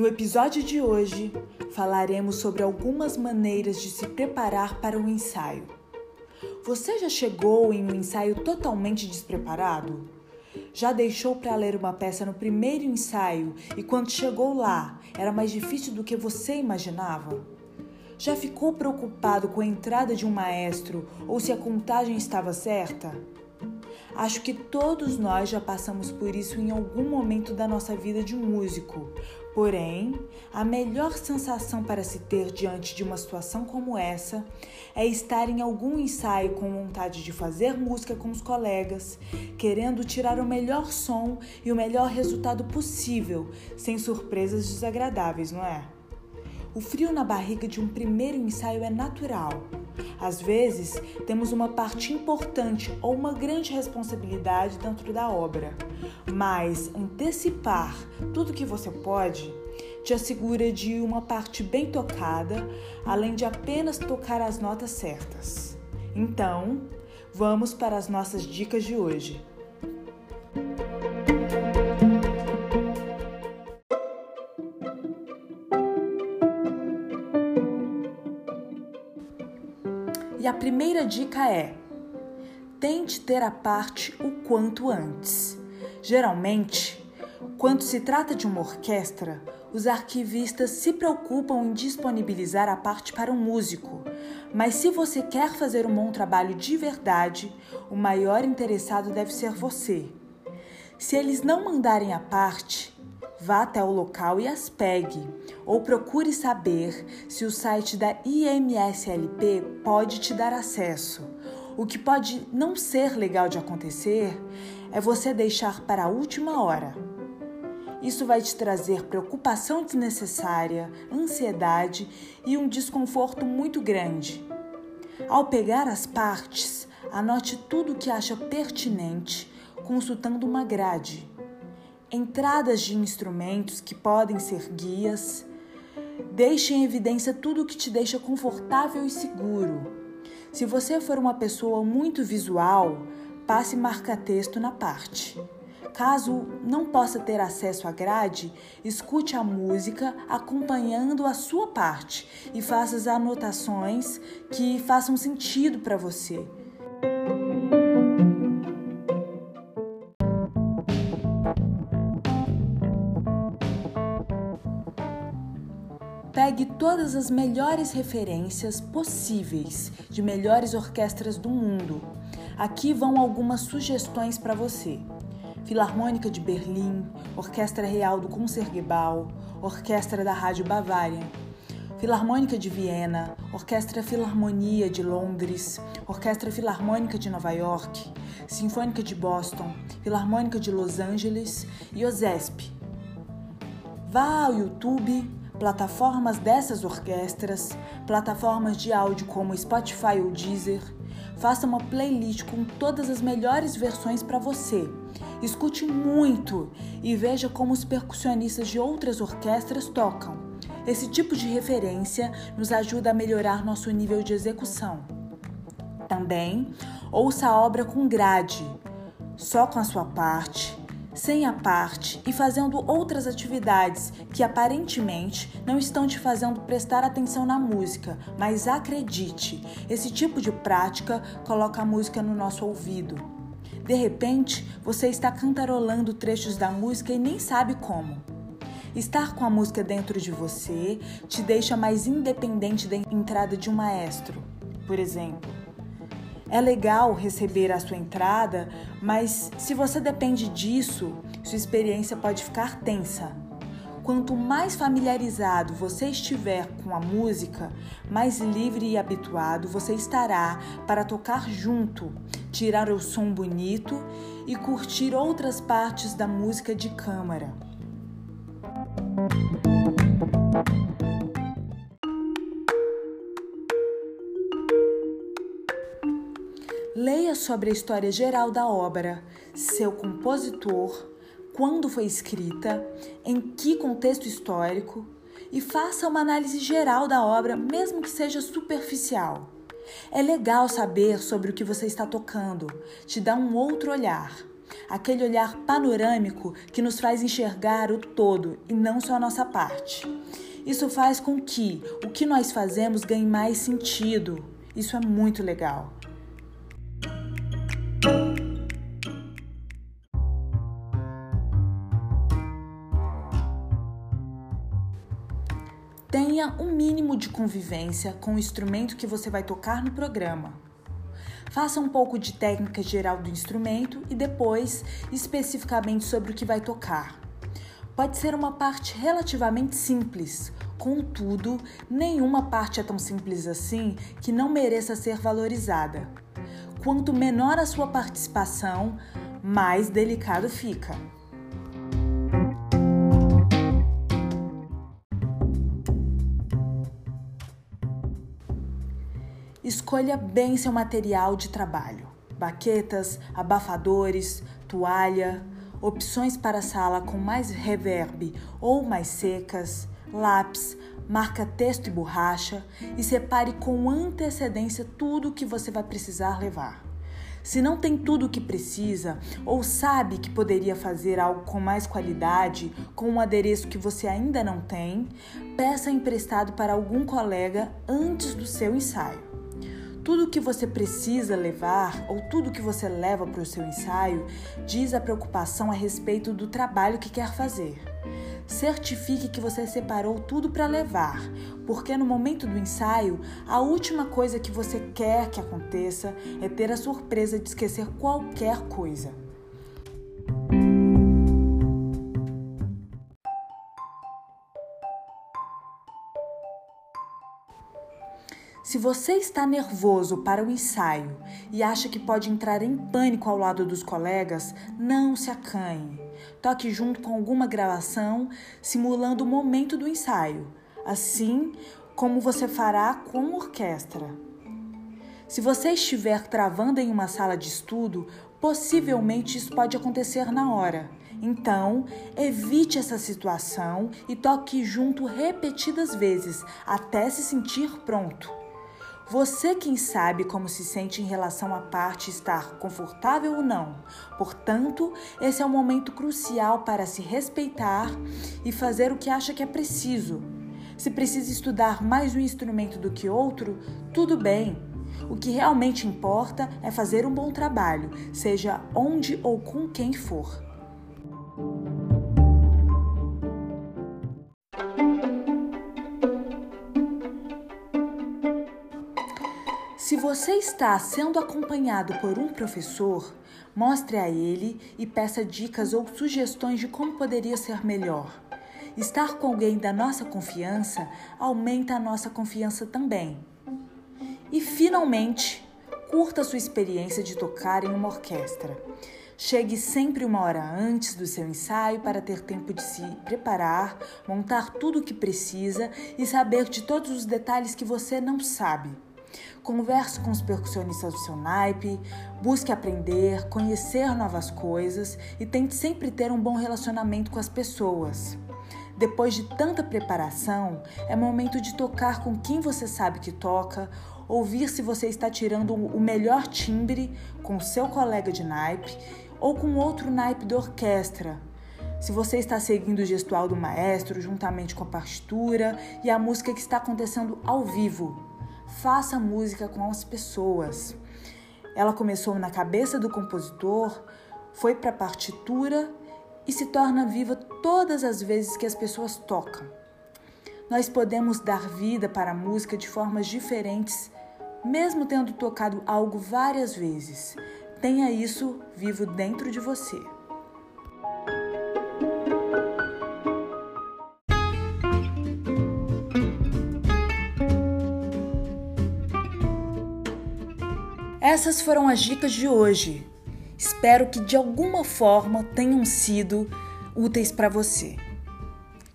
No episódio de hoje, falaremos sobre algumas maneiras de se preparar para o um ensaio. Você já chegou em um ensaio totalmente despreparado? Já deixou para ler uma peça no primeiro ensaio e quando chegou lá era mais difícil do que você imaginava? Já ficou preocupado com a entrada de um maestro ou se a contagem estava certa? Acho que todos nós já passamos por isso em algum momento da nossa vida de músico. Porém, a melhor sensação para se ter diante de uma situação como essa é estar em algum ensaio com vontade de fazer música com os colegas, querendo tirar o melhor som e o melhor resultado possível, sem surpresas desagradáveis, não é? O frio na barriga de um primeiro ensaio é natural. Às vezes, temos uma parte importante ou uma grande responsabilidade dentro da obra, mas antecipar tudo que você pode te assegura de uma parte bem tocada, além de apenas tocar as notas certas. Então, vamos para as nossas dicas de hoje. E a primeira dica é: tente ter a parte o quanto antes. Geralmente, quando se trata de uma orquestra, os arquivistas se preocupam em disponibilizar a parte para o um músico. Mas se você quer fazer um bom trabalho de verdade, o maior interessado deve ser você. Se eles não mandarem a parte, vá até o local e as pegue, ou procure saber se o site da IMSLP pode te dar acesso. O que pode não ser legal de acontecer é você deixar para a última hora. Isso vai te trazer preocupação desnecessária, ansiedade e um desconforto muito grande. Ao pegar as partes, anote tudo o que acha pertinente, consultando uma grade entradas de instrumentos que podem ser guias. Deixe em evidência tudo o que te deixa confortável e seguro. Se você for uma pessoa muito visual, passe marca-texto na parte. Caso não possa ter acesso à grade, escute a música acompanhando a sua parte e faça as anotações que façam sentido para você. Pegue todas as melhores referências possíveis de melhores orquestras do mundo. Aqui vão algumas sugestões para você. Filarmônica de Berlim, Orquestra Real do Concertgebouw, Orquestra da Rádio Bavária, Filarmônica de Viena, Orquestra Filarmonia de Londres, Orquestra Filarmônica de Nova York, Sinfônica de Boston, Filarmônica de Los Angeles e OSESP. Vá ao YouTube, plataformas dessas orquestras, plataformas de áudio como Spotify ou Deezer. Faça uma playlist com todas as melhores versões para você. Escute muito e veja como os percussionistas de outras orquestras tocam. Esse tipo de referência nos ajuda a melhorar nosso nível de execução. Também ouça a obra com grade, só com a sua parte, sem a parte e fazendo outras atividades que aparentemente não estão te fazendo prestar atenção na música, mas acredite, esse tipo de prática coloca a música no nosso ouvido. De repente, você está cantarolando trechos da música e nem sabe como. Estar com a música dentro de você te deixa mais independente da entrada de um maestro, por exemplo. É legal receber a sua entrada, mas se você depende disso, sua experiência pode ficar tensa. Quanto mais familiarizado você estiver com a música, mais livre e habituado você estará para tocar junto, tirar o som bonito e curtir outras partes da música de câmara. Leia sobre a história geral da obra, seu compositor, quando foi escrita, em que contexto histórico e faça uma análise geral da obra, mesmo que seja superficial. É legal saber sobre o que você está tocando, te dá um outro olhar. Aquele olhar panorâmico que nos faz enxergar o todo e não só a nossa parte. Isso faz com que o que nós fazemos ganhe mais sentido. Isso é muito legal. Tenha um mínimo de convivência com o instrumento que você vai tocar no programa. Faça um pouco de técnica geral do instrumento e depois especificamente sobre o que vai tocar. Pode ser uma parte relativamente simples, contudo, nenhuma parte é tão simples assim que não mereça ser valorizada. Quanto menor a sua participação, mais delicado fica. Escolha bem seu material de trabalho: baquetas, abafadores, toalha, opções para sala com mais reverb ou mais secas, lápis, marca texto e borracha e separe com antecedência tudo o que você vai precisar levar. Se não tem tudo o que precisa ou sabe que poderia fazer algo com mais qualidade com um adereço que você ainda não tem, peça emprestado para algum colega antes do seu ensaio. Tudo que você precisa levar ou tudo que você leva para o seu ensaio diz a preocupação a respeito do trabalho que quer fazer. Certifique que você separou tudo para levar, porque no momento do ensaio, a última coisa que você quer que aconteça é ter a surpresa de esquecer qualquer coisa. Se você está nervoso para o ensaio e acha que pode entrar em pânico ao lado dos colegas, não se acanhe. Toque junto com alguma gravação, simulando o momento do ensaio, assim como você fará com orquestra. Se você estiver travando em uma sala de estudo, possivelmente isso pode acontecer na hora. Então, evite essa situação e toque junto repetidas vezes até se sentir pronto. Você quem sabe como se sente em relação à parte estar confortável ou não. Portanto, esse é um momento crucial para se respeitar e fazer o que acha que é preciso. Se precisa estudar mais um instrumento do que outro, tudo bem. O que realmente importa é fazer um bom trabalho, seja onde ou com quem for. Você está sendo acompanhado por um professor, mostre a ele e peça dicas ou sugestões de como poderia ser melhor. Estar com alguém da nossa confiança aumenta a nossa confiança também. E finalmente, curta sua experiência de tocar em uma orquestra. Chegue sempre uma hora antes do seu ensaio para ter tempo de se preparar, montar tudo o que precisa e saber de todos os detalhes que você não sabe. Converse com os percussionistas do seu naipe, busque aprender, conhecer novas coisas e tente sempre ter um bom relacionamento com as pessoas. Depois de tanta preparação, é momento de tocar com quem você sabe que toca, ouvir se você está tirando o melhor timbre com seu colega de naipe ou com outro naipe da orquestra. Se você está seguindo o gestual do maestro juntamente com a partitura e a música que está acontecendo ao vivo. Faça música com as pessoas. Ela começou na cabeça do compositor, foi para a partitura e se torna viva todas as vezes que as pessoas tocam. Nós podemos dar vida para a música de formas diferentes, mesmo tendo tocado algo várias vezes. Tenha isso vivo dentro de você. Essas foram as dicas de hoje. Espero que de alguma forma tenham sido úteis para você.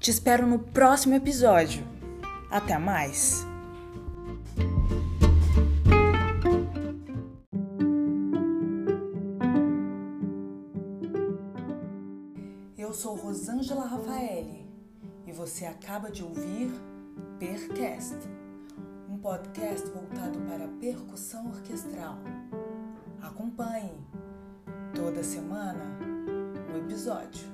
Te espero no próximo episódio. Até mais! Eu sou Rosângela Rafaeli e você acaba de ouvir Percast, podcast voltado para percussão orquestral. Acompanhe toda semana o episódio.